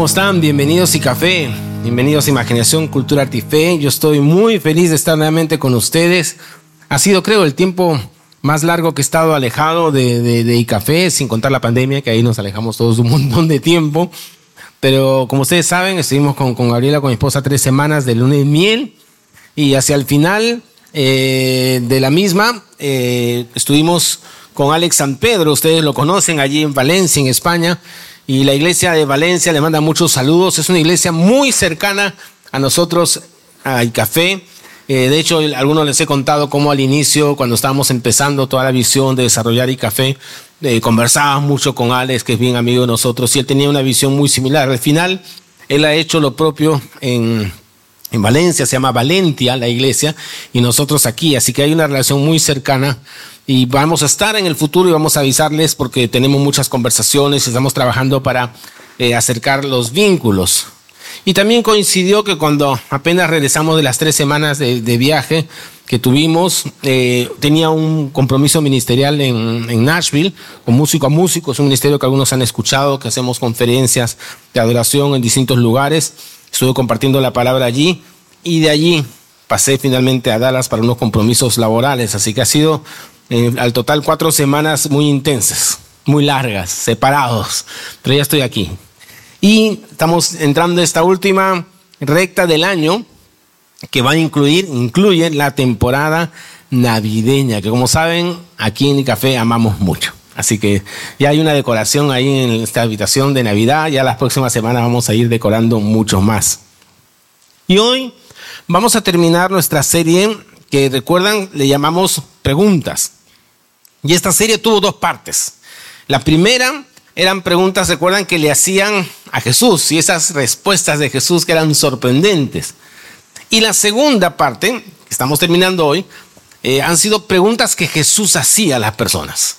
¿cómo están? Bienvenidos y café. Bienvenidos a Imaginación, Cultura, Arte y Fe. Yo estoy muy feliz de estar nuevamente con ustedes. Ha sido, creo, el tiempo más largo que he estado alejado de, de, ICAFé, sin contar la pandemia, que ahí nos alejamos todos un montón de tiempo. Pero como ustedes saben, estuvimos con, con Gabriela, con mi esposa, tres semanas de lunes de miel. Y hacia el final eh, de la misma, eh, estuvimos con Alex San Pedro, ustedes lo conocen allí en Valencia, en España, y la iglesia de Valencia le manda muchos saludos, es una iglesia muy cercana a nosotros, a Café. Eh, de hecho, algunos les he contado cómo al inicio, cuando estábamos empezando toda la visión de desarrollar ICAFé, eh, conversábamos mucho con Alex, que es bien amigo de nosotros, y él tenía una visión muy similar. Al final, él ha hecho lo propio en en Valencia, se llama Valentia la iglesia, y nosotros aquí, así que hay una relación muy cercana y vamos a estar en el futuro y vamos a avisarles porque tenemos muchas conversaciones y estamos trabajando para eh, acercar los vínculos. Y también coincidió que cuando apenas regresamos de las tres semanas de, viaje que tuvimos, eh, tenía un compromiso ministerial en, en, Nashville, con músico a músico, es un ministerio que algunos han escuchado, que hacemos conferencias de adoración en distintos lugares. Estuve compartiendo la palabra allí y de allí pasé finalmente a Dallas para unos compromisos laborales. Así que ha sido eh, al total cuatro semanas muy intensas, muy largas, separados. Pero ya estoy aquí. Y estamos entrando en esta última recta del año que va a incluir, incluye la temporada navideña, que como saben, aquí en el café amamos mucho. Así que ya hay una decoración ahí en esta habitación de Navidad. Ya las próximas semanas vamos a ir decorando mucho más. Y hoy vamos a terminar nuestra serie que recuerdan, le llamamos preguntas. Y esta serie tuvo dos partes. La primera eran preguntas, recuerdan, que le hacían a Jesús y esas respuestas de Jesús que eran sorprendentes. Y la segunda parte, que estamos terminando hoy, eh, han sido preguntas que Jesús hacía a las personas.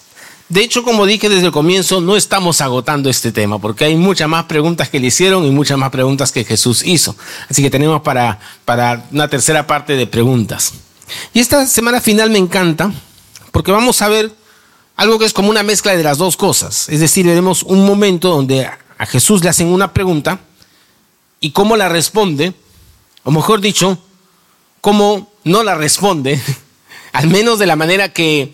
De hecho, como dije desde el comienzo, no estamos agotando este tema porque hay muchas más preguntas que le hicieron y muchas más preguntas que Jesús hizo. Así que tenemos para, para una tercera parte de preguntas. Y esta semana final me encanta porque vamos a ver algo que es como una mezcla de las dos cosas. Es decir, veremos un momento donde a Jesús le hacen una pregunta y cómo la responde, o mejor dicho, cómo no la responde, al menos de la manera que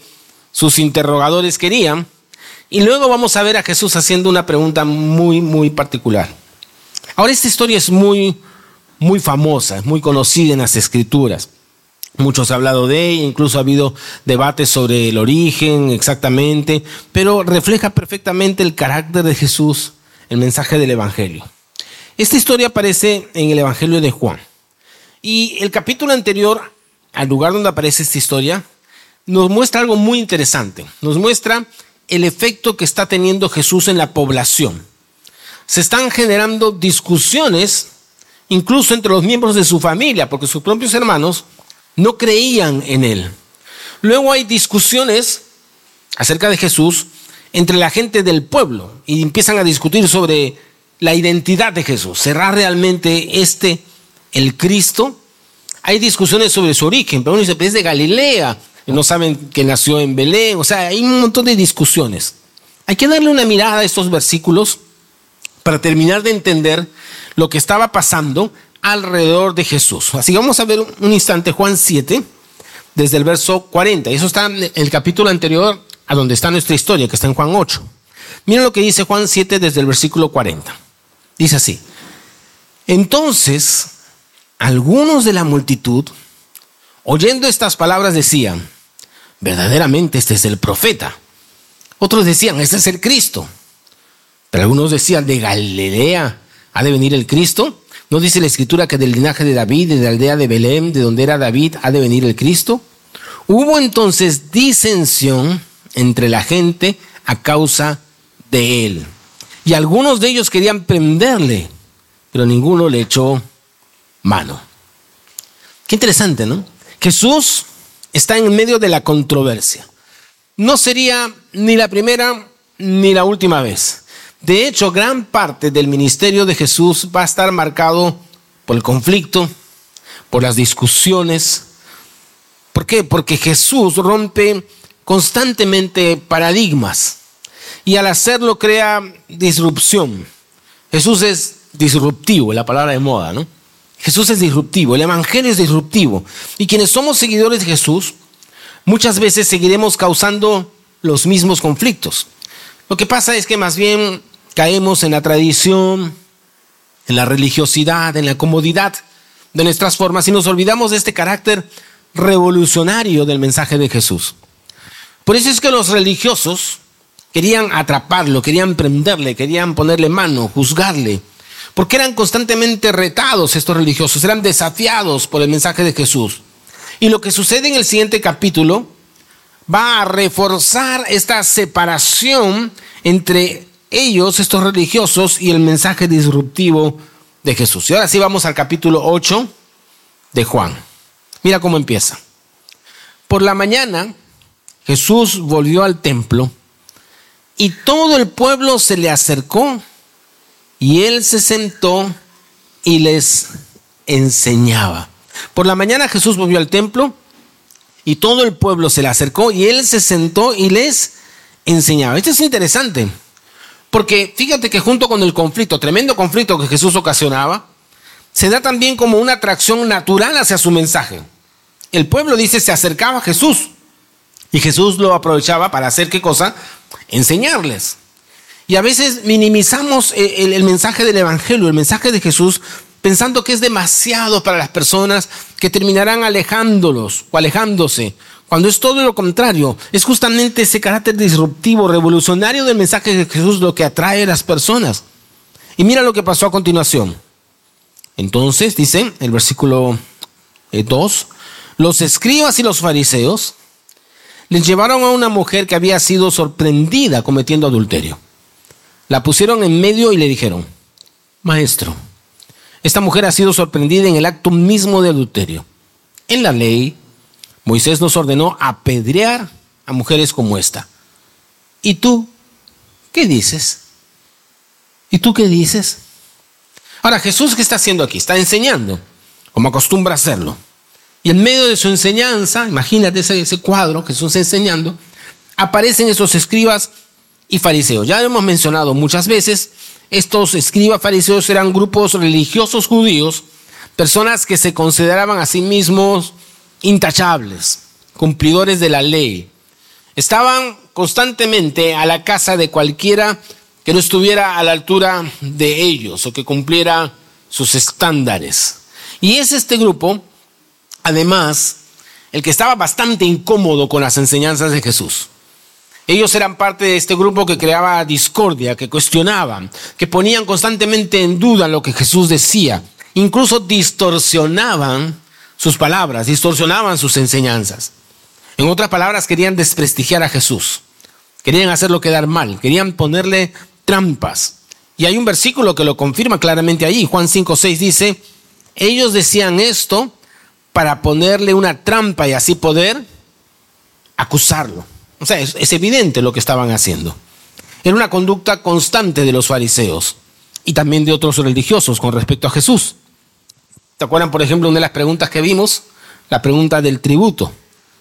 sus interrogadores querían. Y luego vamos a ver a Jesús haciendo una pregunta muy, muy particular. Ahora, esta historia es muy, muy famosa, es muy conocida en las escrituras. Muchos han hablado de ella, incluso ha habido debates sobre el origen exactamente, pero refleja perfectamente el carácter de Jesús, el mensaje del Evangelio. Esta historia aparece en el Evangelio de Juan. Y el capítulo anterior, al lugar donde aparece esta historia, nos muestra algo muy interesante. Nos muestra el efecto que está teniendo Jesús en la población. Se están generando discusiones incluso entre los miembros de su familia, porque sus propios hermanos no creían en él. Luego hay discusiones acerca de Jesús entre la gente del pueblo y empiezan a discutir sobre la identidad de Jesús. ¿Será realmente este el Cristo? Hay discusiones sobre su origen, pero uno dice, es de Galilea, no saben que nació en Belén, o sea, hay un montón de discusiones. Hay que darle una mirada a estos versículos para terminar de entender lo que estaba pasando alrededor de Jesús. Así que vamos a ver un instante Juan 7, desde el verso 40. Y eso está en el capítulo anterior a donde está nuestra historia, que está en Juan 8. Miren lo que dice Juan 7 desde el versículo 40. Dice así. Entonces, algunos de la multitud, oyendo estas palabras, decían, verdaderamente este es el profeta. Otros decían, este es el Cristo. Pero algunos decían, de Galilea ha de venir el Cristo. ¿No dice la escritura que del linaje de David, de la aldea de Belén, de donde era David, ha de venir el Cristo? Hubo entonces disensión entre la gente a causa de él. Y algunos de ellos querían prenderle, pero ninguno le echó mano. Qué interesante, ¿no? Jesús está en medio de la controversia. No sería ni la primera ni la última vez. De hecho, gran parte del ministerio de Jesús va a estar marcado por el conflicto, por las discusiones. ¿Por qué? Porque Jesús rompe constantemente paradigmas y al hacerlo crea disrupción. Jesús es disruptivo, la palabra de moda, ¿no? Jesús es disruptivo, el Evangelio es disruptivo. Y quienes somos seguidores de Jesús, muchas veces seguiremos causando los mismos conflictos. Lo que pasa es que más bien caemos en la tradición, en la religiosidad, en la comodidad de nuestras formas y nos olvidamos de este carácter revolucionario del mensaje de Jesús. Por eso es que los religiosos querían atraparlo, querían prenderle, querían ponerle mano, juzgarle, porque eran constantemente retados estos religiosos, eran desafiados por el mensaje de Jesús. Y lo que sucede en el siguiente capítulo va a reforzar esta separación entre ellos, estos religiosos, y el mensaje disruptivo de Jesús. Y ahora sí vamos al capítulo 8 de Juan. Mira cómo empieza. Por la mañana Jesús volvió al templo y todo el pueblo se le acercó y él se sentó y les enseñaba. Por la mañana Jesús volvió al templo y todo el pueblo se le acercó y él se sentó y les enseñaba. Esto es interesante, porque fíjate que junto con el conflicto, tremendo conflicto que Jesús ocasionaba, se da también como una atracción natural hacia su mensaje. El pueblo dice se acercaba a Jesús y Jesús lo aprovechaba para hacer qué cosa? Enseñarles. Y a veces minimizamos eh, el, mensaje del Evangelio, el mensaje de Jesús, pensando que es demasiado para las personas que terminarán alejándolos o alejándose, cuando es todo lo contrario. Es justamente ese carácter disruptivo, revolucionario del mensaje de Jesús lo que atrae a las personas. Y mira lo que pasó a continuación. Entonces, dice el versículo 2, eh, los escribas y los fariseos les llevaron a una mujer que había sido sorprendida cometiendo adulterio. La pusieron en medio y le dijeron, Maestro, esta mujer ha sido sorprendida en el acto mismo de adulterio. En la ley, Moisés nos ordenó apedrear a mujeres como esta. ¿Y tú qué dices? ¿Y tú qué dices? Ahora, Jesús, ¿qué está haciendo aquí? Está enseñando, como acostumbra hacerlo. Y en medio de su enseñanza, imagínate ese, cuadro, Jesús enseñando, aparecen esos escribas y fariseos. Ya hemos mencionado muchas veces, estos escribas fariseos eran grupos religiosos judíos, personas que se consideraban a sí mismos intachables, cumplidores de la ley. Estaban constantemente a la casa de cualquiera que no estuviera a la altura de ellos o que cumpliera sus estándares. Y es este grupo además, el que estaba bastante incómodo con las enseñanzas de Jesús. Ellos eran parte de este grupo que creaba discordia, que cuestionaban, que ponían constantemente en duda lo que Jesús decía, incluso distorsionaban sus palabras, distorsionaban sus enseñanzas. En otras palabras, querían desprestigiar a Jesús, querían hacerlo quedar mal, querían ponerle trampas. Y hay un versículo que lo confirma claramente allí, Juan 5:6 dice, ellos decían esto para ponerle una trampa y así poder acusarlo. O sea, es, evidente lo que estaban haciendo. Era una conducta constante de los fariseos y también de otros religiosos con respecto a Jesús. ¿Te acuerdan, por ejemplo, una de las preguntas que vimos? La pregunta del tributo,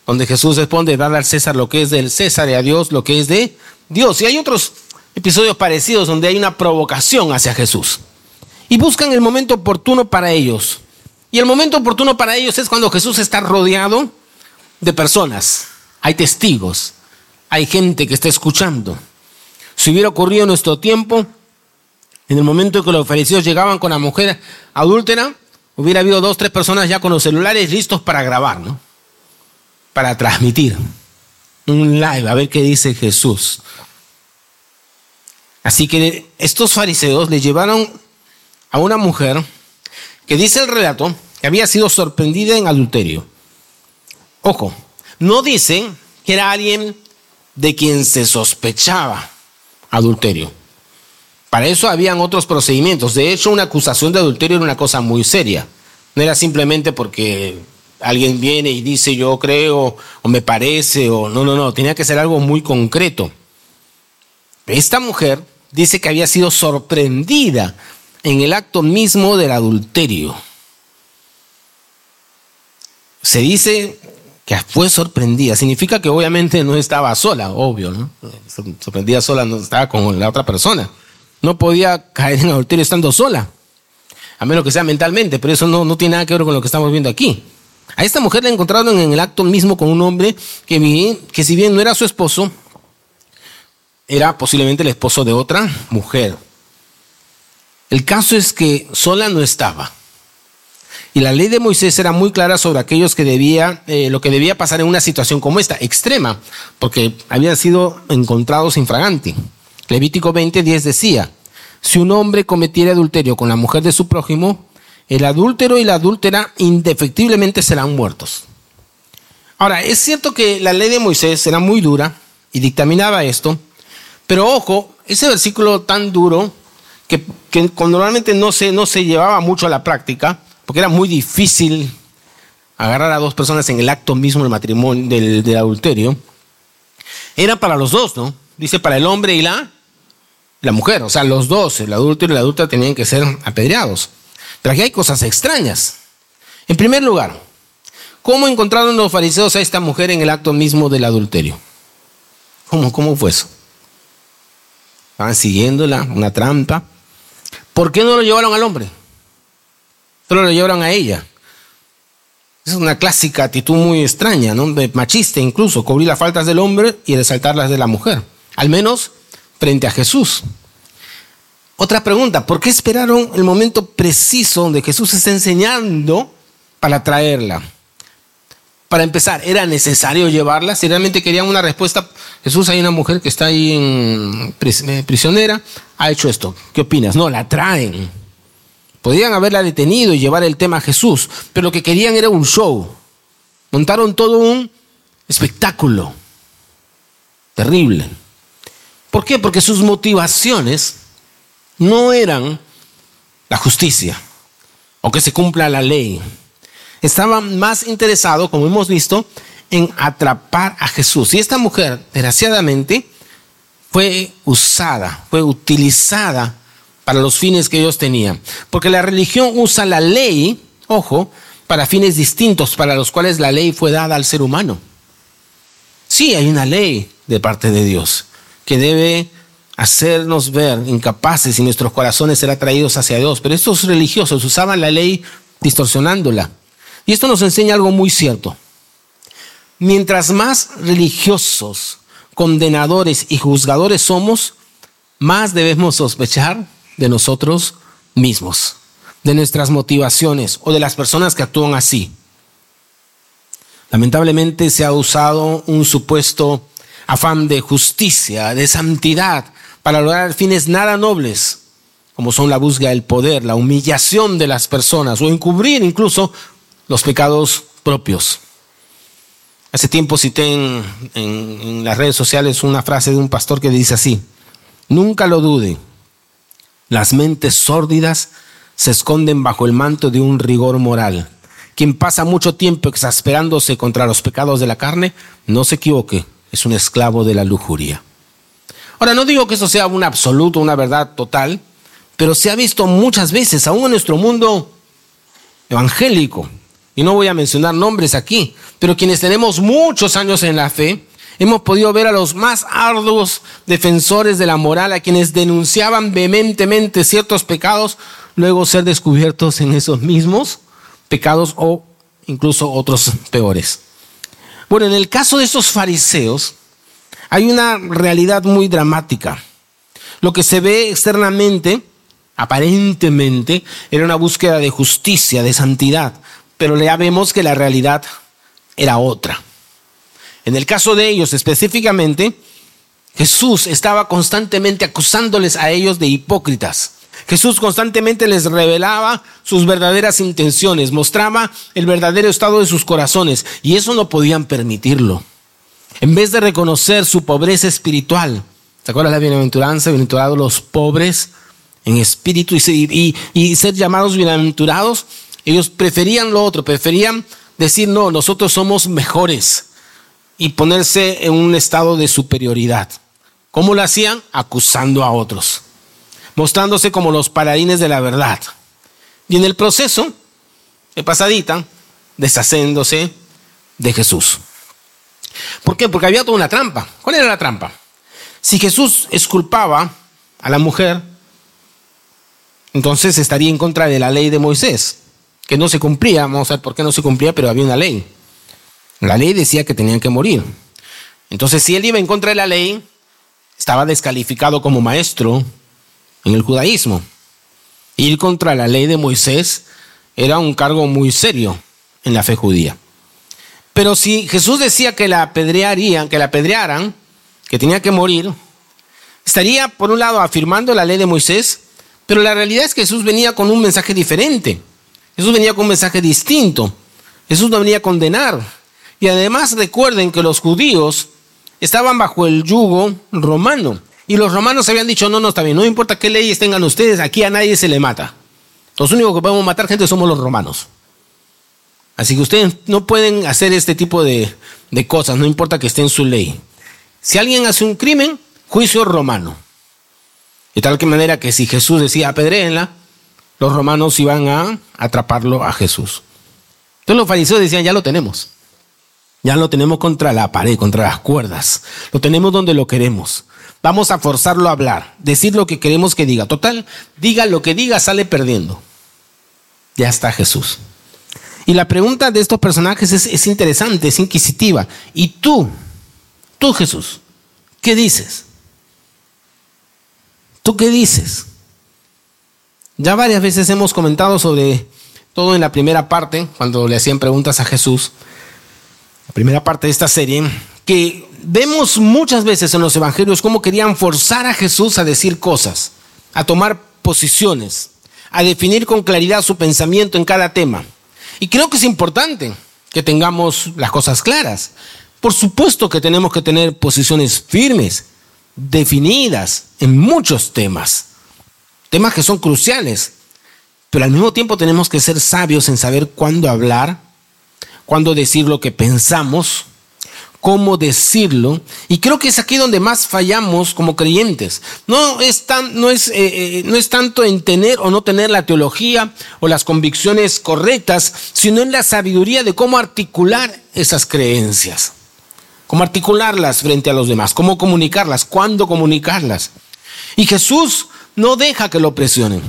donde Jesús responde, darle al César lo que es del César y a Dios lo que es de Dios. Y hay otros episodios parecidos donde hay una provocación hacia Jesús. Y buscan el momento oportuno para ellos y el momento oportuno para ellos es cuando Jesús está rodeado de personas. Hay testigos, hay gente que está escuchando. Si hubiera ocurrido en nuestro tiempo, en el momento en que los fariseos llegaban con la mujer adúltera, hubiera habido dos, tres personas ya con los celulares listos para grabar, ¿no? Para transmitir un live, a ver qué dice Jesús. Así que estos fariseos le llevaron a una mujer que dice el relato que había sido sorprendida en adulterio. Ojo, no dice que era alguien de quien se sospechaba adulterio. Para eso habían otros procedimientos. De hecho, una acusación de adulterio era una cosa muy seria. No era simplemente porque alguien viene y dice yo creo o me parece o no, no, no, tenía que ser algo muy concreto. Esta mujer dice que había sido sorprendida en el acto mismo del adulterio. Se dice que fue sorprendida. Significa que obviamente no estaba sola, obvio, ¿no? Sorprendida sola no estaba con la otra persona. No podía caer en adulterio estando sola. a menos que sea mentalmente, pero eso no, no tiene nada que ver con lo que estamos viendo aquí. A esta mujer la encontraron en el acto mismo con un hombre que, que si bien no era su esposo, era posiblemente el esposo de otra mujer. El caso es que sola no estaba. Y la ley de Moisés era muy clara sobre aquellos que debía, eh, lo que debía pasar en una situación como esta, extrema, porque habían sido encontrados infraganti. Levítico 20, 10 decía, si un hombre cometiera adulterio con la mujer de su prójimo, el adúltero y la adúltera indefectiblemente serán muertos. Ahora, es cierto que la ley de Moisés era muy dura y dictaminaba esto, pero ojo, ese versículo tan duro que, normalmente no se, no se llevaba mucho a la práctica, porque era muy difícil agarrar a dos personas en el acto mismo del matrimonio, del, adulterio, era para los dos, ¿no? Dice para el hombre y la, la mujer, o sea, los dos, el adúltero y la adulta tenían que ser apedreados. Pero aquí hay cosas extrañas. En primer lugar, ¿cómo encontraron los fariseos a esta mujer en el acto mismo del adulterio? ¿Cómo, cómo fue eso? Estaban siguiéndola, una trampa. ¿Por qué no lo llevaron al hombre? Solo lo llevaron a ella. Es una clásica actitud muy extraña, ¿no? machista incluso, cubrir las faltas del hombre y resaltar las de la mujer. Al menos frente a Jesús. Otra pregunta, ¿por qué esperaron el momento preciso donde Jesús está enseñando para traerla? Para empezar, ¿era necesario llevarla? Si realmente querían una respuesta, Jesús, hay una mujer que está ahí en eh, prisionera, ha hecho esto. ¿Qué opinas? No, la traen. Podrían haberla detenido y llevar el tema a Jesús, pero lo que querían era un show. Montaron todo un espectáculo. Terrible. ¿Por qué? Porque sus motivaciones no eran la justicia o que se cumpla la ley. Estaban más interesados, como hemos visto, en atrapar a Jesús. Y esta mujer, desgraciadamente, fue usada, fue utilizada para los fines que ellos tenían. Porque la religión usa la ley, ojo, para fines distintos para los cuales la ley fue dada al ser humano. Sí, hay una ley de parte de Dios que debe hacernos ver incapaces y nuestros corazones ser atraídos hacia Dios. Pero estos religiosos usaban la ley distorsionándola. Y esto nos enseña algo muy cierto. Mientras más religiosos, condenadores y juzgadores somos, más debemos sospechar de nosotros mismos, de nuestras motivaciones o de las personas que actúan así. Lamentablemente se ha usado un supuesto afán de justicia, de santidad, para lograr fines nada nobles, como son la búsqueda del poder, la humillación de las personas o encubrir incluso los pecados propios. Hace tiempo cité en, las redes sociales una frase de un pastor que dice así, nunca lo dude, las mentes sórdidas se esconden bajo el manto de un rigor moral. Quien pasa mucho tiempo exasperándose contra los pecados de la carne, no se equivoque, es un esclavo de la lujuria. Ahora, no digo que eso sea un absoluto, una verdad total, pero se ha visto muchas veces, aún en nuestro mundo evangélico, y no voy a mencionar nombres aquí, pero quienes tenemos muchos años en la fe, hemos podido ver a los más arduos defensores de la moral, a quienes denunciaban vehementemente ciertos pecados, luego ser descubiertos en esos mismos pecados o incluso otros peores. Bueno, en el caso de esos fariseos, hay una realidad muy dramática. Lo que se ve externamente, aparentemente, era una búsqueda de justicia, de santidad, pero ya vemos que la realidad era otra. En el caso de ellos específicamente, Jesús estaba constantemente acusándoles a ellos de hipócritas. Jesús constantemente les revelaba sus verdaderas intenciones, mostraba el verdadero estado de sus corazones y eso no podían permitirlo. En vez de reconocer su pobreza espiritual, ¿se acuerdan la bienaventuranza? Bienaventurados los pobres en espíritu y, ser llamados bienaventurados. Ellos preferían lo otro, preferían decir, no, nosotros somos mejores y ponerse en un estado de superioridad. ¿Cómo lo hacían? Acusando a otros, mostrándose como los paladines de la verdad. Y en el proceso, de pasadita, deshaciéndose de Jesús. ¿Por qué? Porque había toda una trampa. ¿Cuál era la trampa? Si Jesús esculpaba a la mujer, entonces estaría en contra de la ley de Moisés, que no se cumplía. Vamos a ver por qué no se cumplía, pero había una ley. La ley decía que tenían que morir. Entonces, si él iba en contra de la ley, estaba descalificado como maestro en el judaísmo. Ir contra la ley de Moisés era un cargo muy serio en la fe judía. Pero si Jesús decía que la apedrearían, que la apedrearan, que tenía que morir, estaría por un lado afirmando la ley de Moisés, pero la realidad es que Jesús venía con un mensaje diferente. Jesús venía con un mensaje distinto. Jesús no venía a condenar. Y además recuerden que los judíos estaban bajo el yugo romano. Y los romanos habían dicho, no, no, está bien, no importa qué leyes tengan ustedes, aquí a nadie se le mata. Los únicos que podemos matar gente somos los romanos. Así que ustedes no pueden hacer este tipo de, de cosas, no importa que esté en su ley. Si alguien hace un crimen, juicio romano. De tal manera que si Jesús decía apedréenla, los romanos iban a atraparlo a Jesús. Entonces los fariseos decían, ya lo tenemos. Ya lo tenemos contra la pared, contra las cuerdas. Lo tenemos donde lo queremos. Vamos a forzarlo a hablar, decir lo que queremos que diga. Total, diga lo que diga, sale perdiendo. Ya está Jesús. Y la pregunta de estos personajes es, es interesante, es inquisitiva. ¿Y tú, tú Jesús, qué dices? ¿Tú qué dices? Ya varias veces hemos comentado sobre todo en la primera parte, cuando le hacían preguntas a Jesús primera parte de esta serie, que vemos muchas veces en los evangelios cómo querían forzar a Jesús a decir cosas, a tomar posiciones, a definir con claridad su pensamiento en cada tema. Y creo que es importante que tengamos las cosas claras. Por supuesto que tenemos que tener posiciones firmes, definidas en muchos temas, temas que son cruciales, pero al mismo tiempo tenemos que ser sabios en saber cuándo hablar cuándo decir lo que pensamos, cómo decirlo. Y creo que es aquí donde más fallamos como creyentes. No es, tan, no es, eh, eh, no es tanto en tener o no tener la teología o las convicciones correctas, sino en la sabiduría de cómo articular esas creencias. Cómo articularlas frente a los demás, cómo comunicarlas, cuándo comunicarlas. Y Jesús no deja que lo presionen.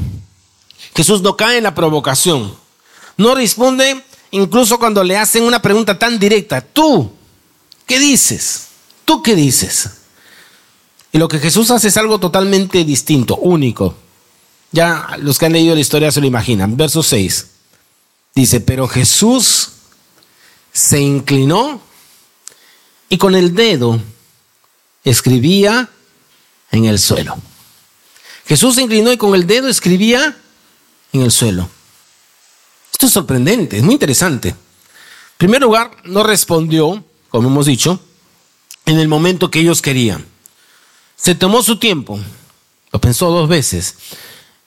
Jesús no cae en la provocación. No responde incluso cuando le hacen una pregunta tan directa, tú, ¿qué dices? ¿Tú qué dices? Y lo que Jesús hace es algo totalmente distinto, único. Ya los que han leído la historia se lo imaginan. Verso 6. Dice, pero Jesús se inclinó y con el dedo escribía en el suelo. Jesús se inclinó y con el dedo escribía en el suelo. Esto es sorprendente, es muy interesante. En primer lugar, no respondió, como hemos dicho, en el momento que ellos querían. Se tomó su tiempo, lo pensó dos veces.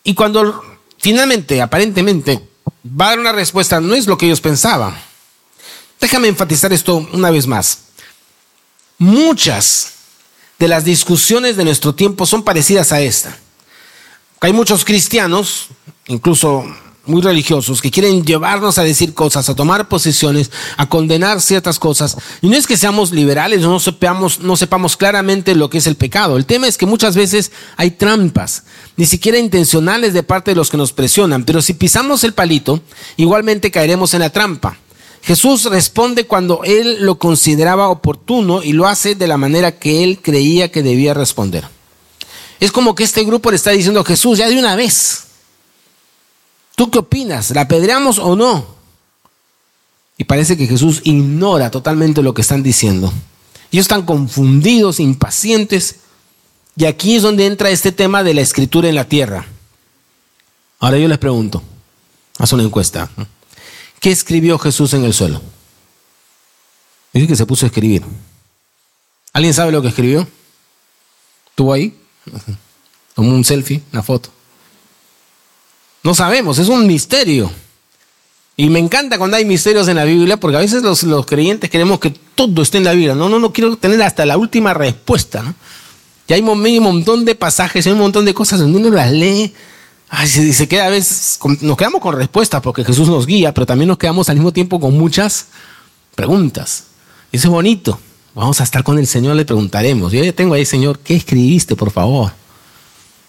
Y cuando finalmente, aparentemente, va a dar una respuesta, no es lo que ellos pensaban. Déjame enfatizar esto una vez más. Muchas de las discusiones de nuestro tiempo son parecidas a esta. Hay muchos cristianos, incluso muy religiosos que quieren llevarnos a decir cosas, a tomar posiciones, a condenar ciertas cosas. Y no es que seamos liberales, no sepamos, no sepamos claramente lo que es el pecado. El tema es que muchas veces hay trampas, ni siquiera intencionales de parte de los que nos presionan, pero si pisamos el palito, igualmente caeremos en la trampa. Jesús responde cuando él lo consideraba oportuno y lo hace de la manera que él creía que debía responder. Es como que este grupo le está diciendo a Jesús, ya de una vez, ¿Tú qué opinas? ¿La apedreamos o no? Y parece que Jesús ignora totalmente lo que están diciendo. Ellos están confundidos, impacientes. Y aquí es donde entra este tema de la escritura en la tierra. Ahora yo les pregunto, haz una encuesta. ¿Qué escribió Jesús en el suelo? Dice que se puso a escribir. ¿Alguien sabe lo que escribió? ¿Estuvo ahí? Tomó un selfie, una foto. No sabemos, es un misterio. Y me encanta cuando hay misterios en la Biblia, porque a veces los, creyentes queremos que todo esté en la Biblia. No, no, no quiero tener hasta la última respuesta. ¿no? Y hay un montón de pasajes, hay un montón de cosas donde uno las lee. Ay, se, se queda a veces, nos quedamos con respuestas porque Jesús nos guía, pero también nos quedamos al mismo tiempo con muchas preguntas. Y eso es bonito. Vamos a estar con el Señor, le preguntaremos. Yo ya tengo ahí, Señor, ¿qué escribiste, por favor?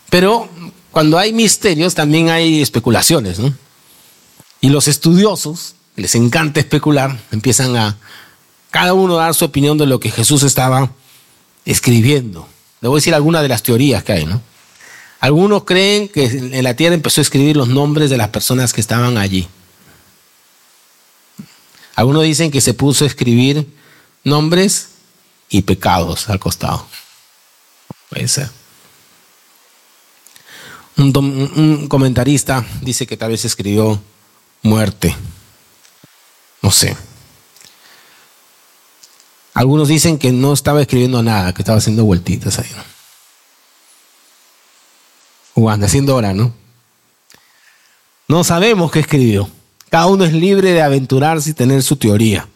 Pero cuando hay misterios también hay especulaciones, ¿no? Y los estudiosos, les encanta especular, empiezan a cada uno dar su opinión de lo que Jesús estaba escribiendo. Le voy a decir algunas de las teorías que hay, ¿no? Algunos creen que en la tierra empezó a escribir los nombres de las personas que estaban allí. Algunos dicen que se puso a escribir nombres y pecados al costado. Puede ser. Un, comentarista dice que tal vez escribió muerte. No sé. Algunos dicen que no estaba escribiendo nada, que estaba haciendo vueltitas ahí. Jugando, haciendo hora, ¿no? No sabemos qué escribió. Cada uno es libre de aventurarse y tener su teoría.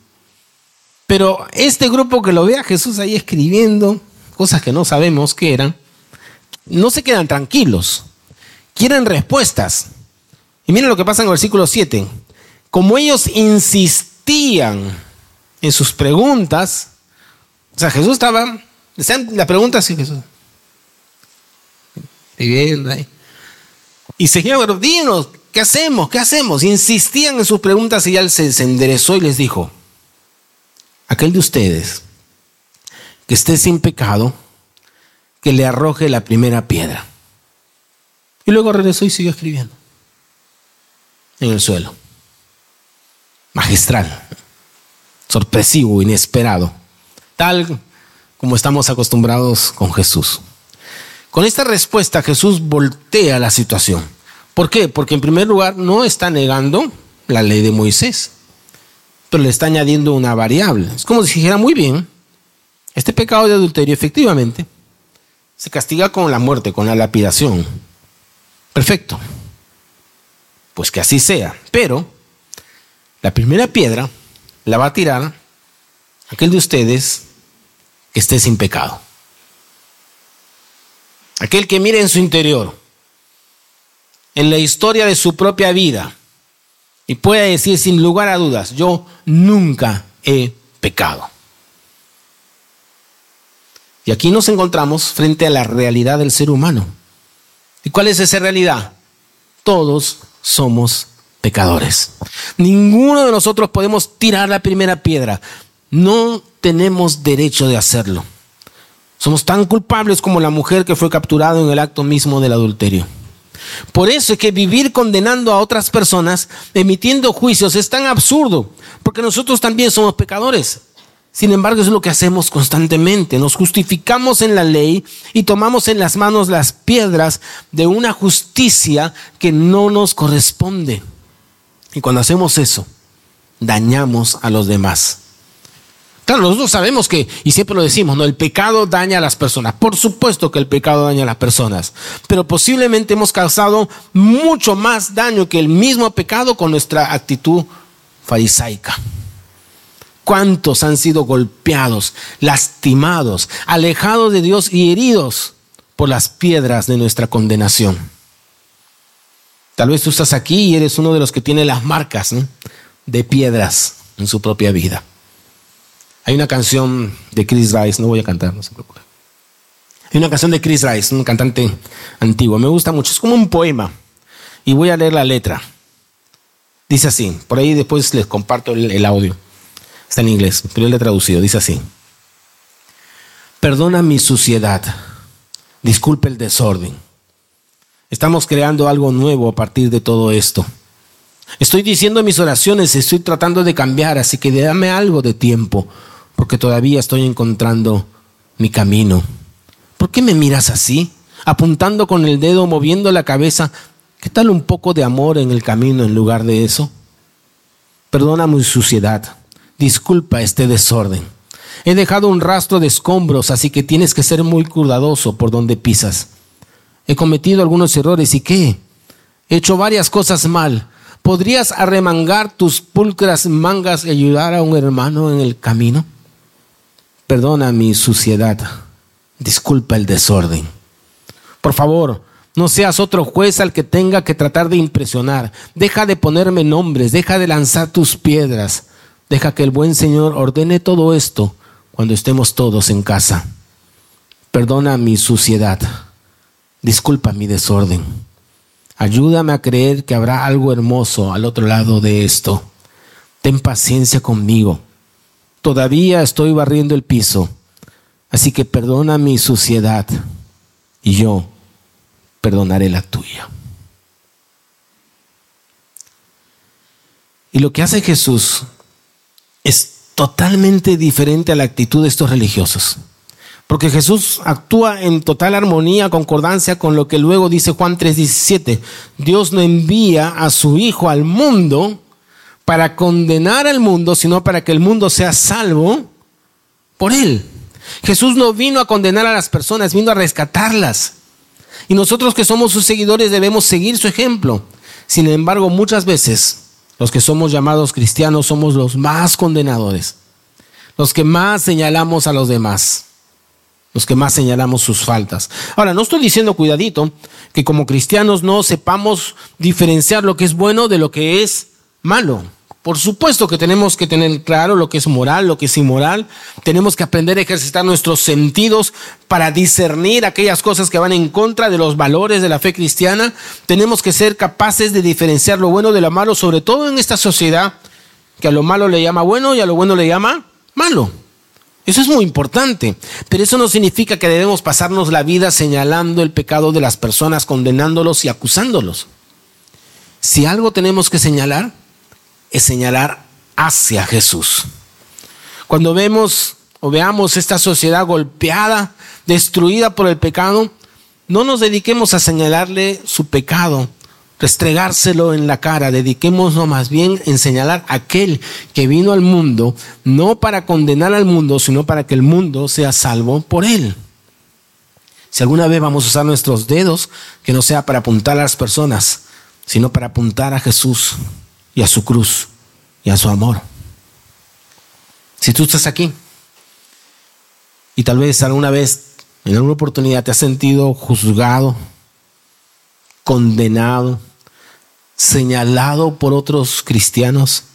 Pero este grupo que lo ve a Jesús ahí escribiendo cosas que no sabemos qué eran, no se quedan tranquilos. Quieren respuestas. Y miren lo que pasa en el versículo 7. Como ellos insistían en sus preguntas, o sea, Jesús estaba, la pregunta así Jesús. Y Señor, dinos, ¿qué hacemos? ¿Qué hacemos? Insistían en sus preguntas y él se enderezó y les dijo, aquel de ustedes que esté sin pecado, que le arroje la primera piedra. Y luego regresó y siguió escribiendo en el suelo. Magistral, sorpresivo, inesperado, tal como estamos acostumbrados con Jesús. Con esta respuesta Jesús voltea la situación. ¿Por qué? Porque en primer lugar no está negando la ley de Moisés, pero le está añadiendo una variable. Es como si dijera, muy bien, este pecado de adulterio efectivamente se castiga con la muerte, con la lapidación. Perfecto. Pues que así sea. Pero la primera piedra la va a tirar aquel de ustedes que esté sin pecado. Aquel que mire en su interior, en la historia de su propia vida, y pueda decir sin lugar a dudas, yo nunca he pecado. Y aquí nos encontramos frente a la realidad del ser humano. ¿Y cuál es esa realidad? Todos somos pecadores. Ninguno de nosotros podemos tirar la primera piedra. No tenemos derecho de hacerlo. Somos tan culpables como la mujer que fue capturada en el acto mismo del adulterio. Por eso es que vivir condenando a otras personas, emitiendo juicios, es tan absurdo, porque nosotros también somos pecadores. Sin embargo, es lo que hacemos constantemente. Nos justificamos en la ley y tomamos en las manos las piedras de una justicia que no nos corresponde. Y cuando hacemos eso, dañamos a los demás. Claro, nosotros sabemos que, y siempre lo decimos, ¿no? El pecado daña a las personas. Por supuesto que el pecado daña a las personas. Pero posiblemente hemos causado mucho más daño que el mismo pecado con nuestra actitud farisaica. ¿Cuántos han sido golpeados, lastimados, alejados de Dios y heridos por las piedras de nuestra condenación? Tal vez tú estás aquí y eres uno de los que tiene las marcas de piedras en su propia vida. Hay una canción de Chris Rice, no voy a cantar, no se preocupe. Hay una canción de Chris Rice, un cantante antiguo, me gusta mucho, es como un poema. Y voy a leer la letra. Dice así, por ahí después les comparto el audio. Está en inglés, pero yo le traducido. Dice así. Perdona mi suciedad. Disculpe el desorden. Estamos creando algo nuevo a partir de todo esto. Estoy diciendo mis oraciones, estoy tratando de cambiar, así que dame algo de tiempo, porque todavía estoy encontrando mi camino. ¿Por qué me miras así? Apuntando con el dedo, moviendo la cabeza. ¿Qué tal un poco de amor en el camino en lugar de eso? Perdona mi suciedad disculpa este desorden. He dejado un rastro de escombros, así que tienes que ser muy cuidadoso por donde pisas. He cometido algunos errores y qué? He hecho varias cosas mal. ¿Podrías arremangar tus pulcras mangas y ayudar a un hermano en el camino? Perdona mi suciedad. Disculpa el desorden. Por favor, no seas otro juez al que tenga que tratar de impresionar. Deja de ponerme nombres, deja de lanzar tus piedras. Deja que el buen Señor ordene todo esto cuando estemos todos en casa. Perdona mi suciedad. Disculpa mi desorden. Ayúdame a creer que habrá algo hermoso al otro lado de esto. Ten paciencia conmigo. Todavía estoy barriendo el piso, así que perdona mi suciedad y yo perdonaré la tuya. Y lo que hace Jesús es totalmente diferente a la actitud de estos religiosos. Porque Jesús actúa en total armonía, concordancia con lo que luego dice Juan 3:17. Dios no envía a su Hijo al mundo para condenar al mundo, sino para que el mundo sea salvo por él. Jesús no vino a condenar a las personas, vino a rescatarlas. Y nosotros que somos sus seguidores debemos seguir su ejemplo. Sin embargo, muchas veces los que somos llamados cristianos somos los más condenadores, los que más señalamos a los demás los que más señalamos sus faltas. Ahora, no estoy diciendo, cuidadito, que como cristianos no sepamos diferenciar lo que es bueno de lo que es malo. Por supuesto que tenemos que tener claro lo que es moral, lo que es inmoral. Tenemos que aprender a ejercitar nuestros sentidos para discernir aquellas cosas que van en contra de los valores de la fe cristiana. Tenemos que ser capaces de diferenciar lo bueno de lo malo, sobre todo en esta sociedad que a lo malo le llama bueno y a lo bueno le llama malo. Eso es muy importante, pero eso no significa que debemos pasarnos la vida señalando el pecado de las personas, condenándolos y acusándolos. Si algo tenemos que señalar, es señalar hacia Jesús. Cuando vemos o veamos esta sociedad golpeada, destruida por el pecado, no nos dediquemos a señalarle su pecado, restregárselo en la cara, dediquémonos más bien en señalar a aquel que vino al mundo, no para condenar al mundo, sino para que el mundo sea salvo por él. Si alguna vez vamos a usar nuestros dedos, que no sea para apuntar a las personas, sino para apuntar a Jesús y a su cruz y a su amor. Si tú estás aquí y tal vez alguna vez, en alguna oportunidad, te has sentido juzgado, condenado, señalado por otros cristianos,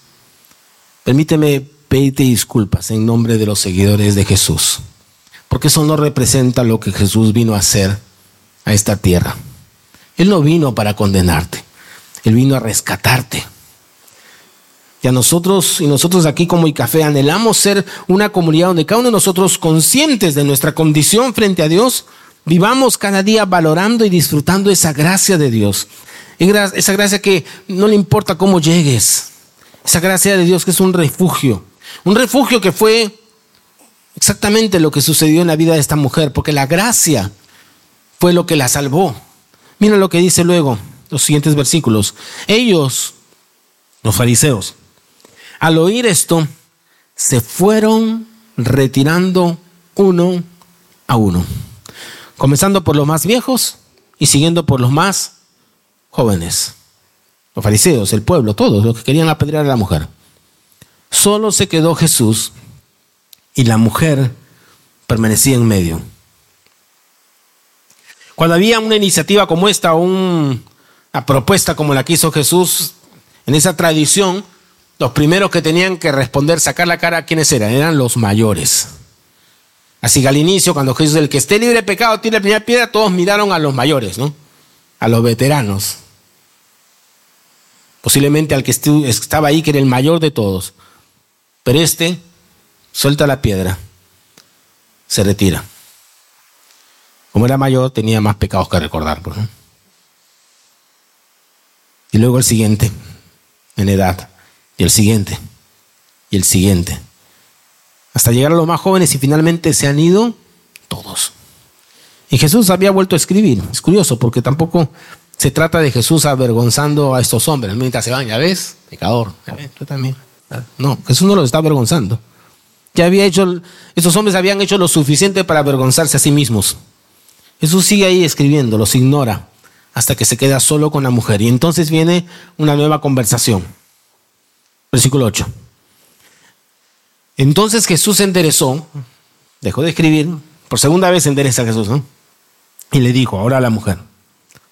permíteme pedirte disculpas en nombre de los seguidores de Jesús, porque eso no representa lo que Jesús vino a hacer a esta tierra. Él no vino para condenarte, Él vino a rescatarte. Y a nosotros, y nosotros aquí como ICAFE, anhelamos ser una comunidad donde cada uno de nosotros, conscientes de nuestra condición frente a Dios, Vivamos cada día valorando y disfrutando esa gracia de Dios. Esa gracia que no le importa cómo llegues. Esa gracia de Dios que es un refugio. Un refugio que fue exactamente lo que sucedió en la vida de esta mujer, porque la gracia fue lo que la salvó. Mira lo que dice luego, los siguientes versículos. Ellos, los fariseos, al oír esto, se fueron retirando uno a uno comenzando por los más viejos y siguiendo por los más jóvenes. Los fariseos, el pueblo, todos los que querían apedrear a la mujer. Solo se quedó Jesús y la mujer permanecía en medio. Cuando había una iniciativa como esta, una propuesta como la que hizo Jesús, en esa tradición, los primeros que tenían que responder, sacar la cara, ¿quiénes eran? Eran los mayores. Así que al inicio, cuando Jesús, el que esté libre de pecado, tiene la primera piedra, todos miraron a los mayores, ¿no? A los veteranos. Posiblemente al que estaba ahí, que era el mayor de todos. Pero este suelta la piedra, se retira. Como era mayor, tenía más pecados que recordar. Pues, y luego el siguiente, en edad. Y el siguiente. Y el siguiente hasta llegar a los más jóvenes y finalmente se han ido todos. Y Jesús había vuelto a escribir. Es curioso porque tampoco se trata de Jesús avergonzando a estos hombres. Mientras se van, ya ves, pecador, ya ves, tú también. No, Jesús no los está avergonzando. Ya había hecho, esos hombres habían hecho lo suficiente para avergonzarse a sí mismos. Jesús sigue ahí escribiendo, los ignora, hasta que se queda solo con la mujer. Y entonces viene una nueva conversación. Versículo 8. Entonces Jesús se enderezó, dejó de escribir, por segunda vez se endereza Jesús, ¿no? Y le dijo ahora a la mujer,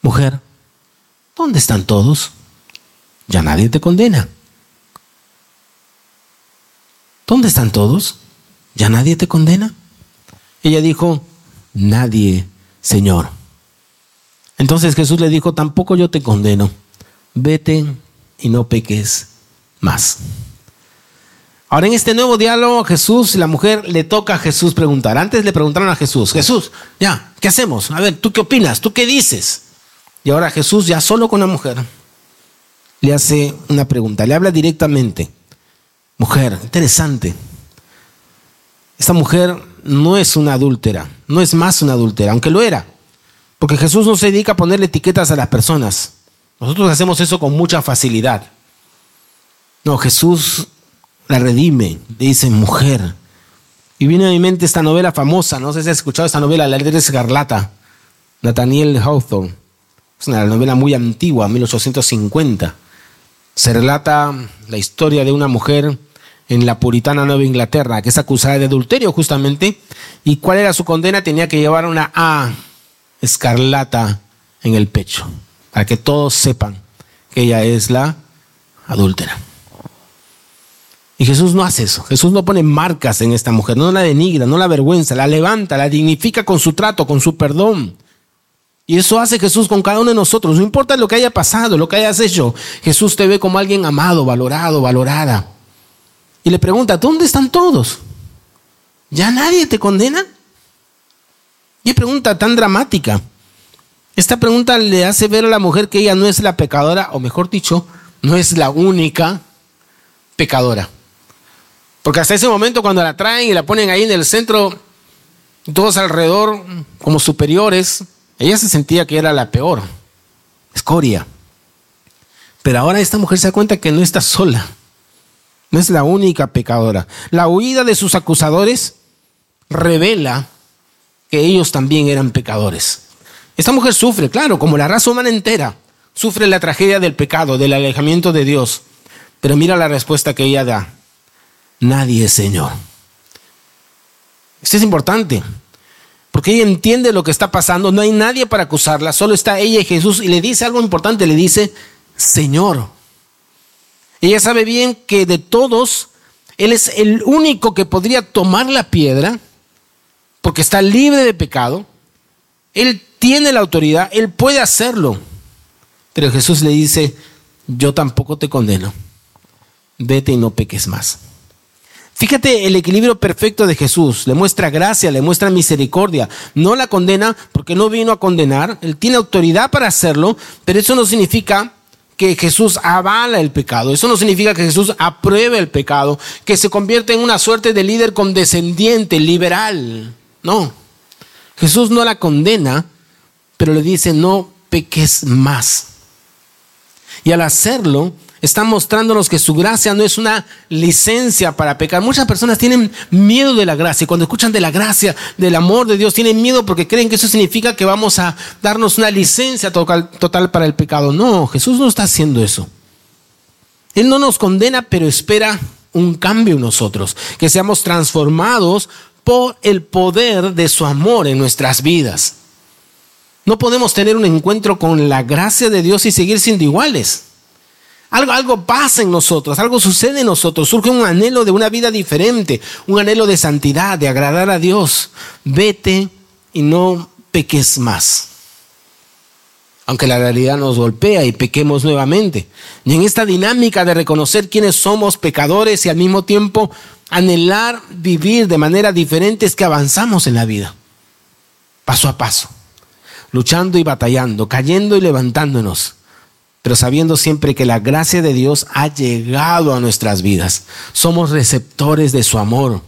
mujer, ¿dónde están todos? Ya nadie te condena. ¿Dónde están todos? ¿Ya nadie te condena? Ella dijo, nadie, Señor. Entonces Jesús le dijo, tampoco yo te condeno, vete y no peques más. Ahora en este nuevo diálogo Jesús y la mujer le toca a Jesús preguntar. Antes le preguntaron a Jesús, Jesús, ya, ¿qué hacemos? A ver, ¿tú qué opinas? ¿Tú qué dices? Y ahora Jesús ya solo con la mujer le hace una pregunta, le habla directamente. Mujer, interesante. Esta mujer no es una adúltera, no es más una adúltera, aunque lo era. Porque Jesús no se dedica a ponerle etiquetas a las personas. Nosotros hacemos eso con mucha facilidad. No, Jesús la redime, le dice mujer. Y viene a mi mente esta novela famosa, no sé si has escuchado esta novela, La Letra Escarlata, Nathaniel Hawthorne. Es una novela muy antigua, 1850. Se relata la historia de una mujer en la puritana Nueva Inglaterra, que es acusada de adulterio justamente. ¿Y cuál era su condena? Tenía que llevar una A escarlata en el pecho, para que todos sepan que ella es la adúltera. Y Jesús no hace eso. Jesús no pone marcas en esta mujer, no la denigra, no la avergüenza, la levanta, la dignifica con su trato, con su perdón. Y eso hace Jesús con cada uno de nosotros. No importa lo que haya pasado, lo que hayas hecho. Jesús te ve como alguien amado, valorado, valorada. Y le pregunta, ¿dónde están todos? ¿Ya nadie te condena? Qué pregunta tan dramática. Esta pregunta le hace ver a la mujer que ella no es la pecadora, o mejor dicho, no es la única pecadora. Porque hasta ese momento cuando la traen y la ponen ahí en el centro, todos alrededor como superiores, ella se sentía que era la peor, escoria. Pero ahora esta mujer se da cuenta que no está sola, no es la única pecadora. La huida de sus acusadores revela que ellos también eran pecadores. Esta mujer sufre, claro, como la raza humana entera, sufre la tragedia del pecado, del alejamiento de Dios. Pero mira la respuesta que ella da. Nadie, Señor. Esto es importante. Porque ella entiende lo que está pasando, no hay nadie para acusarla, solo está ella y Jesús y le dice algo importante, le dice, Señor. Ella sabe bien que de todos, Él es el único que podría tomar la piedra, porque está libre de pecado, Él tiene la autoridad, Él puede hacerlo. Pero Jesús le dice, yo tampoco te condeno, vete y no peques más. Fíjate el equilibrio perfecto de Jesús. Le muestra gracia, le muestra misericordia. No la condena porque no vino a condenar. Él tiene autoridad para hacerlo, pero eso no significa que Jesús avala el pecado. Eso no significa que Jesús apruebe el pecado, que se convierte en una suerte de líder condescendiente, liberal. No. Jesús no la condena, pero le dice, no peques más. Y al hacerlo, está mostrándonos que su gracia no es una licencia para pecar. Muchas personas tienen miedo de la gracia cuando escuchan de la gracia, del amor de Dios, tienen miedo porque creen que eso significa que vamos a darnos una licencia total, total para el pecado. No, Jesús no está haciendo eso. Él no nos condena, pero espera un cambio en nosotros, que seamos transformados por el poder de su amor en nuestras vidas. No podemos tener un encuentro con la gracia de Dios y seguir siendo iguales. Algo, algo pasa en nosotros, algo sucede en nosotros, surge un anhelo de una vida diferente, un anhelo de santidad, de agradar a Dios. Vete y no peques más. Aunque la realidad nos golpea y pequemos nuevamente. Y en esta dinámica de reconocer quiénes somos pecadores y al mismo tiempo anhelar vivir de manera diferente es que avanzamos en la vida. Paso a paso. Luchando y batallando, cayendo y levantándonos pero sabiendo siempre que la gracia de Dios ha llegado a nuestras vidas. Somos receptores de su amor.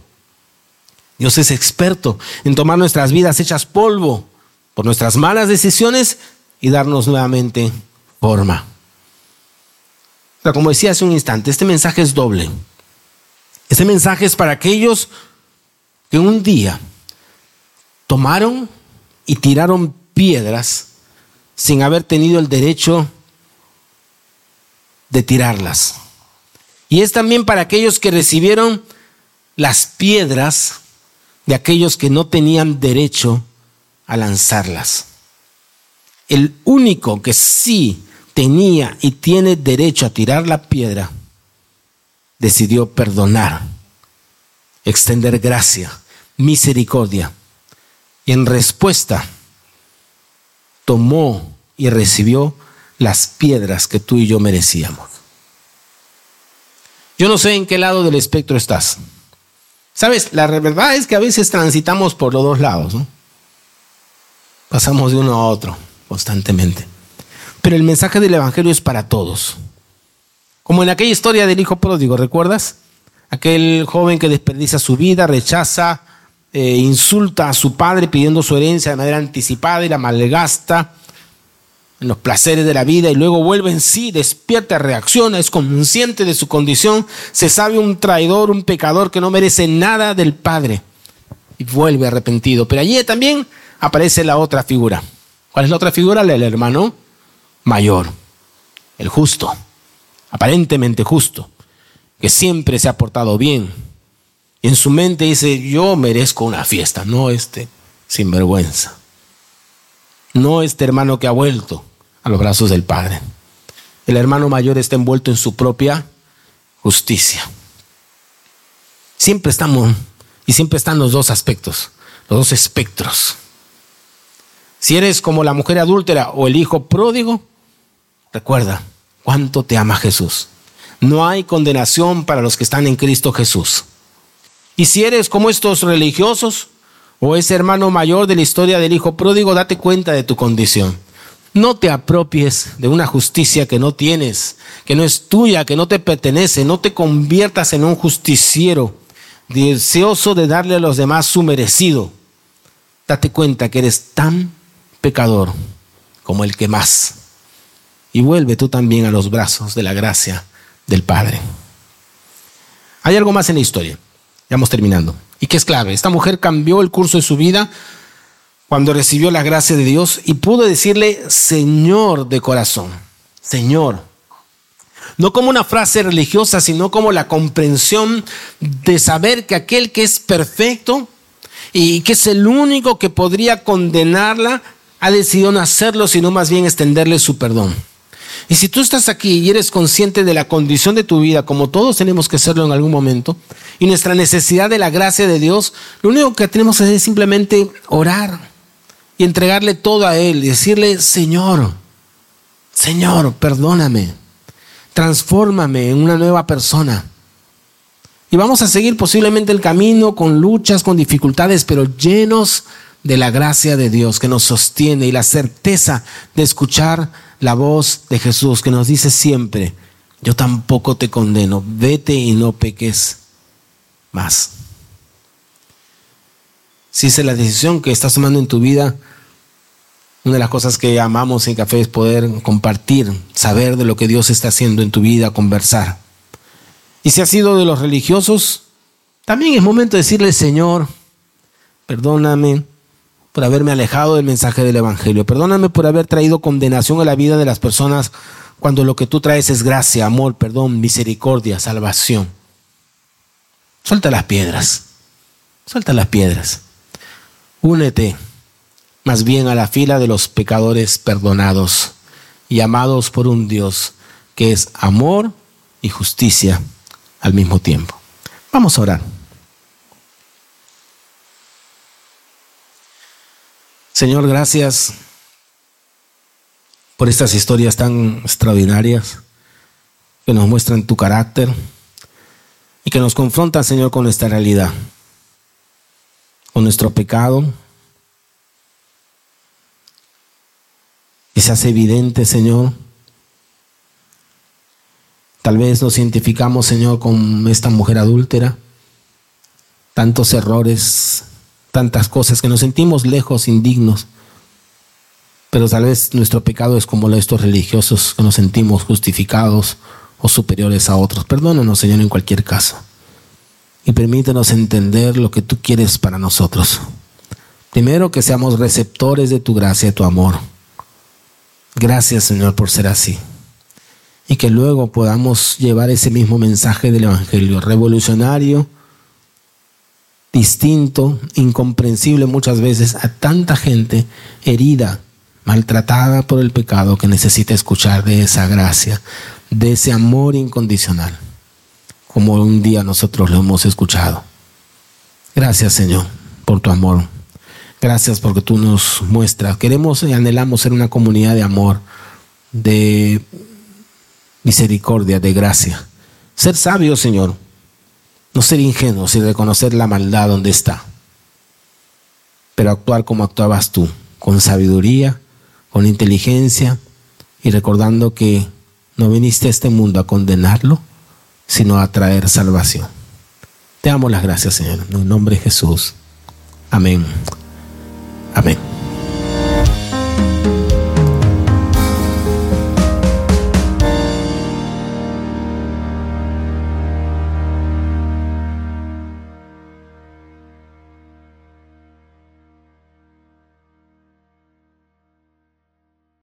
Dios es experto en tomar nuestras vidas hechas polvo por nuestras malas decisiones y darnos nuevamente forma. Pero como decía hace un instante, este mensaje es doble. Este mensaje es para aquellos que un día tomaron y tiraron piedras sin haber tenido el derecho de tirarlas. Y es también para aquellos que recibieron las piedras de aquellos que no tenían derecho a lanzarlas. El único que sí tenía y tiene derecho a tirar la piedra, decidió perdonar, extender gracia, misericordia. Y en respuesta, tomó y recibió las piedras que tú y yo merecíamos. Yo no sé en qué lado del espectro estás. Sabes, la verdad es que a veces transitamos por los dos lados. Pasamos de uno a otro constantemente. Pero el mensaje del Evangelio es para todos. Como en aquella historia del hijo pródigo, ¿recuerdas? Aquel joven que desperdicia su vida, rechaza, eh, insulta a su padre pidiendo su herencia de manera anticipada y la malgasta en los placeres de la vida y luego vuelve en sí, despierta, reacciona, es consciente de su condición, se sabe un traidor, un pecador que no merece nada del Padre y vuelve arrepentido. Pero allí también aparece la otra figura. ¿Cuál es la otra figura? El hermano mayor, el justo, aparentemente justo, que siempre se ha portado bien. Y en su mente dice, yo merezco una fiesta, no este sinvergüenza, no este hermano que ha vuelto a los brazos del Padre. El hermano mayor está envuelto en su propia justicia. Siempre estamos, y siempre están los dos aspectos, los dos espectros. Si eres como la mujer adúltera o el hijo pródigo, recuerda cuánto te ama Jesús. No hay condenación para los que están en Cristo Jesús. Y si eres como estos religiosos o ese hermano mayor de la historia del hijo pródigo, date cuenta de tu condición. No te apropies de una justicia que no tienes, que no es tuya, que no te pertenece. No te conviertas en un justiciero deseoso de darle a los demás su merecido. Date cuenta que eres tan pecador como el que más. Y vuelve tú también a los brazos de la gracia del Padre. Hay algo más en la historia. Ya vamos terminando. Y que es clave. Esta mujer cambió el curso de su vida cuando recibió la gracia de Dios y pudo decirle Señor de corazón, Señor. No como una frase religiosa, sino como la comprensión de saber que aquel que es perfecto y que es el único que podría condenarla, ha decidido no hacerlo, sino más bien extenderle su perdón. Y si tú estás aquí y eres consciente de la condición de tu vida, como todos tenemos que serlo en algún momento, y nuestra necesidad de la gracia de Dios, lo único que tenemos es simplemente orar y entregarle todo a Él y decirle, Señor, Señor, perdóname, transfórmame en una nueva persona. Y vamos a seguir posiblemente el camino con luchas, con dificultades, pero llenos de la gracia de Dios que nos sostiene y la certeza de escuchar la voz de Jesús que nos dice siempre, yo tampoco te condeno, vete y no peques más. Si es la decisión que estás tomando en tu vida, una de las cosas que amamos en Café es poder compartir, saber de lo que Dios está haciendo en tu vida, conversar. Y si has sido de los religiosos, también es momento de decirle, Señor, perdóname por haberme alejado del mensaje del Evangelio. Perdóname por haber traído condenación a la vida de las personas cuando lo que tú traes es gracia, amor, perdón, misericordia, salvación. Suelta las piedras. Suelta las piedras. Únete más bien a la fila de los pecadores perdonados y amados por un Dios que es amor y justicia al mismo tiempo. Vamos a orar. Señor, gracias por estas historias tan extraordinarias que nos muestran tu carácter y que nos confrontan, Señor, con nuestra realidad, con nuestro pecado, y se hace evidente, Señor. Tal vez nos identificamos, Señor, con esta mujer adúltera. Tantos errores, tantas cosas que nos sentimos lejos, indignos. Pero tal vez nuestro pecado es como estos religiosos que nos sentimos justificados o superiores a otros. Perdónanos, Señor, en cualquier caso. Y permítenos entender lo que tú quieres para nosotros. Primero, que seamos receptores de tu gracia y tu amor. Gracias Señor por ser así. Y que luego podamos llevar ese mismo mensaje del Evangelio revolucionario, distinto, incomprensible muchas veces a tanta gente herida, maltratada por el pecado que necesita escuchar de esa gracia, de ese amor incondicional, como un día nosotros lo hemos escuchado. Gracias Señor por tu amor. Gracias porque tú nos muestras. Queremos y anhelamos ser una comunidad de amor, de misericordia, de gracia. Ser sabios, Señor. No ser ingenuos y reconocer la maldad donde está. Pero actuar como actuabas tú, con sabiduría, con inteligencia y recordando que no viniste a este mundo a condenarlo, sino a traer salvación. Te amo las gracias, Señor. En el nombre de Jesús. Amén. Amén.